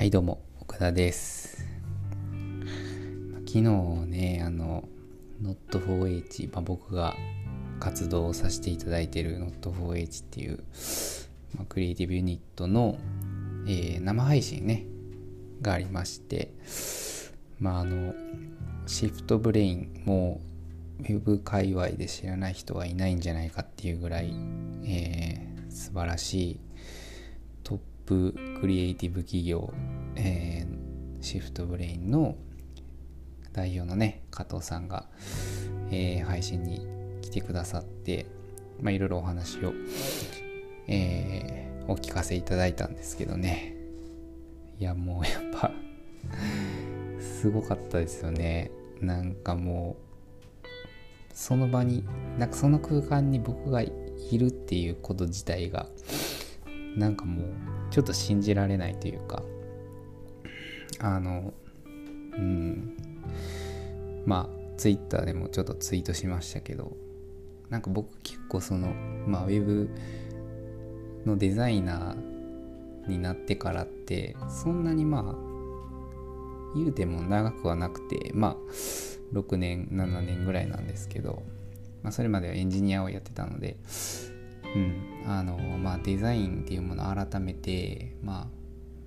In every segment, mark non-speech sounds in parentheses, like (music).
はいどうも奥田です。昨日ねあの Not4H、まあ、僕が活動をさせていただいている Not4H っていう、まあ、クリエイティブユニットの、えー、生配信ねがありましてまああのシフトブレインもウェブ界隈で知らない人はいないんじゃないかっていうぐらい、えー、素晴らしいプクリエイティブ企業、えー、シフトブレインの代表のね加藤さんが、えー、配信に来てくださってまいろいろお話を、えー、お聞かせいただいたんですけどね。いやもうやっぱすごかったですよね。なんかもうその場になんかその空間に僕がいるっていうこと自体がなんかもうちょっと信じられないというかあのうん。まあツイッターでもちょっとツイートしましたけどなんか僕結構そのまあウェブのデザイナーになってからってそんなにまあ言うても長くはなくてまあ6年7年ぐらいなんですけど、まあ、それまではエンジニアをやってたので、うん。あのまあ、デザインっていうものを改めて、まあ、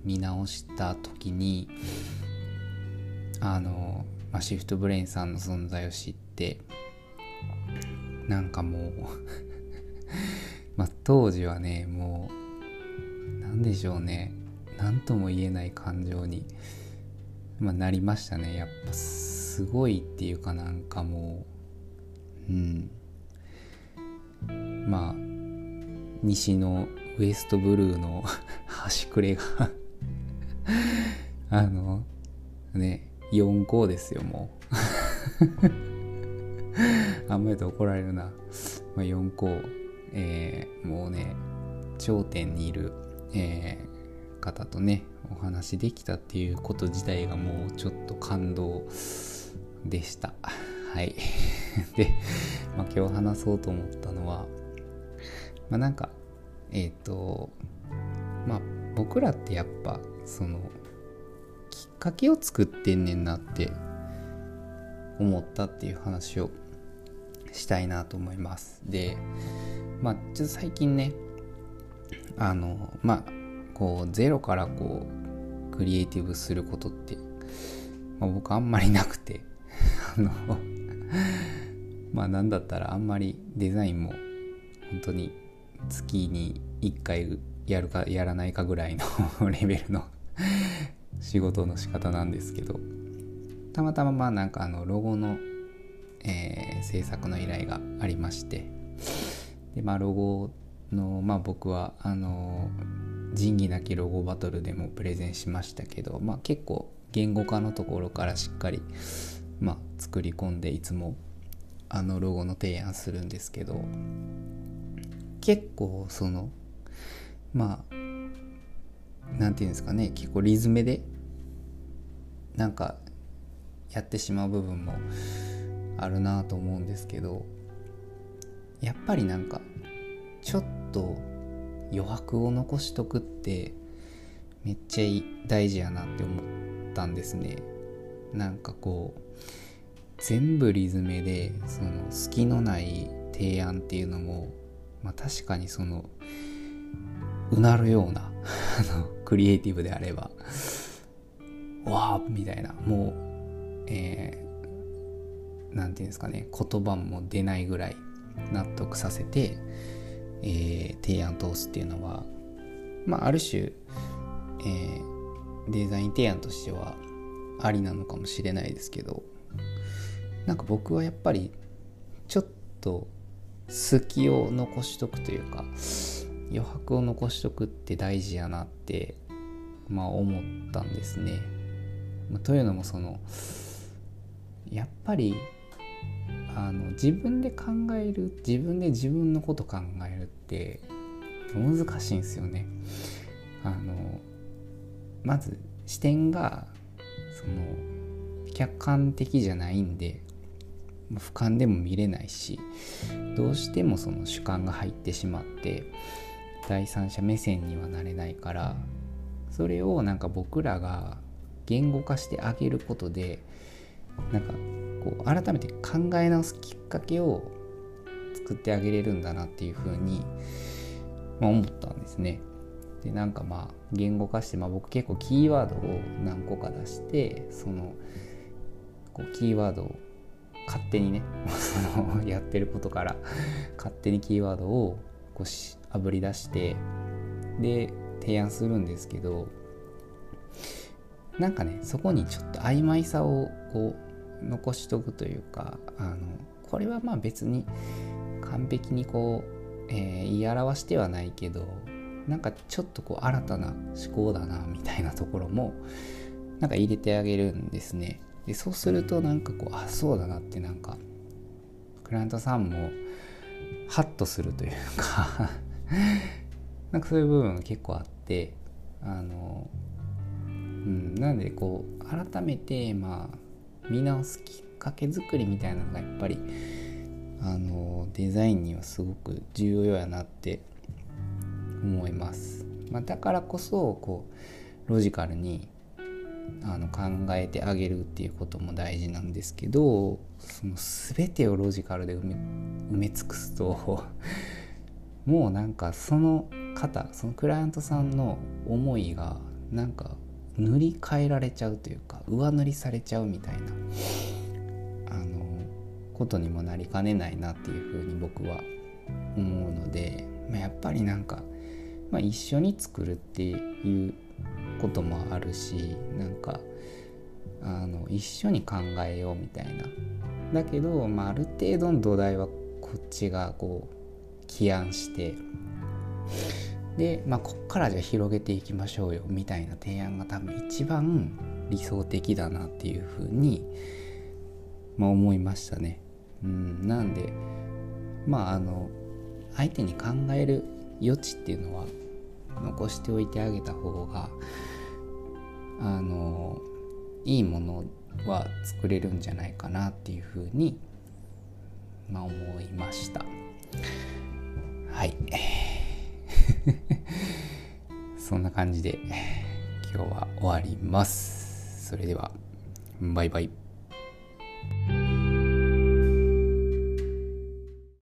見直した時にあの、まあ、シフトブレインさんの存在を知ってなんかもう (laughs) まあ当時はねもう何でしょうね。何とも言えない感情に、まあ、なりましたね。やっぱすごいっていうかなんかもううん。まあ西のウエストブルーの (laughs) 端くれがあのね4校ですよもう (laughs) あんまりと怒られるな、まあ、4校えー、もうね頂点にいる、えー、方とねお話できたっていうこと自体がもうちょっと感動でした。はい。(laughs) で、まあ、今日話そうと思ったのは、まあ、なんか、えっ、ー、と、まあ、僕らってやっぱ、その、きっかけを作ってんねんなって思ったっていう話をしたいなと思います。で、まあ、ちょっと最近ね、あの、まあ、こう、ゼロからこう、クリエイティブすることって、まあ、僕あんまりなくて、(laughs) あのまあなんだったらあんまりデザインも本当に月に1回やるかやらないかぐらいの (laughs) レベルの (laughs) 仕事の仕方なんですけどたまたままあなんかあのロゴの、えー、制作の依頼がありましてでまあロゴのまあ僕はあの仁義なきロゴバトルでもプレゼンしましたけどまあ結構言語化のところからしっかりまあ、作り込んでいつもあのロゴの提案するんですけど結構そのまあ何て言うんですかね結構リズムでなんかやってしまう部分もあるなと思うんですけどやっぱりなんかちょっと余白を残しとくってめっちゃ大事やなって思ったんですね。なんかこう全部リズムでその隙のない提案っていうのも、まあ、確かにそのうなるようなクリエイティブであればわあみたいなもうえー、ていうんですかね言葉も出ないぐらい納得させて、えー、提案通すっていうのはまあある種、えー、デザイン提案としてはありなのかもしれないですけどなんか僕はやっぱりちょっと隙を残しとくというか余白を残しとくって大事やなってまあ思ったんですね。というのもそのやっぱりあの自分で考える自分で自分のこと考えるって難しいんですよね。あのまず視点がその客観的じゃないんで俯瞰でも見れないしどうしてもその主観が入ってしまって第三者目線にはなれないからそれをなんか僕らが言語化してあげることでなんかこう改めて考え直すきっかけを作ってあげれるんだなっていうふうに、ま、思ったんですね。でなんかまあ言語化して、まあ、僕結構キーワードを何個か出してそのこうキーワードを勝手にね (laughs) やってることから勝手にキーワードをこうしあぶり出してで提案するんですけどなんかねそこにちょっと曖昧さをこう残しとくというかあのこれはまあ別に完璧にこう、えー、言い表してはないけどなんかちょっとこう新たな思考だなみたいなところもなんか入れてあげるんですね。でそうするとなんかこうあそうだなってなんかクライアントさんもハッとするというか (laughs) なんかそういう部分が結構あってあのうんなんでこう改めてまあ見直すきっかけ作りみたいなのがやっぱりあのデザインにはすごく重要やなって思います、まあ、だからこそこうロジカルにあの考えてあげるっていうことも大事なんですけどその全てをロジカルで埋め埋め尽くすと (laughs) もうなんかその方そのクライアントさんの思いがなんか塗り替えられちゃうというか上塗りされちゃうみたいなあのことにもなりかねないなっていうふうに僕は思うので、まあ、やっぱりなんか、まあ、一緒に作るっていうこともあるしなんかあの一緒に考えようみたいなだけど、まあ、ある程度の土台はこっちがこう起案してで、まあ、こっからじゃ広げていきましょうよみたいな提案が多分一番理想的だなっていうふうに、まあ、思いましたね。うん、なんでまああの相手に考える余地っていうのは残しておいてあげた方があのいいものは作れるんじゃないかなっていうふうに、まあ、思いました。はい。(laughs) そんな感じで今日は終わります。それではバイバイ。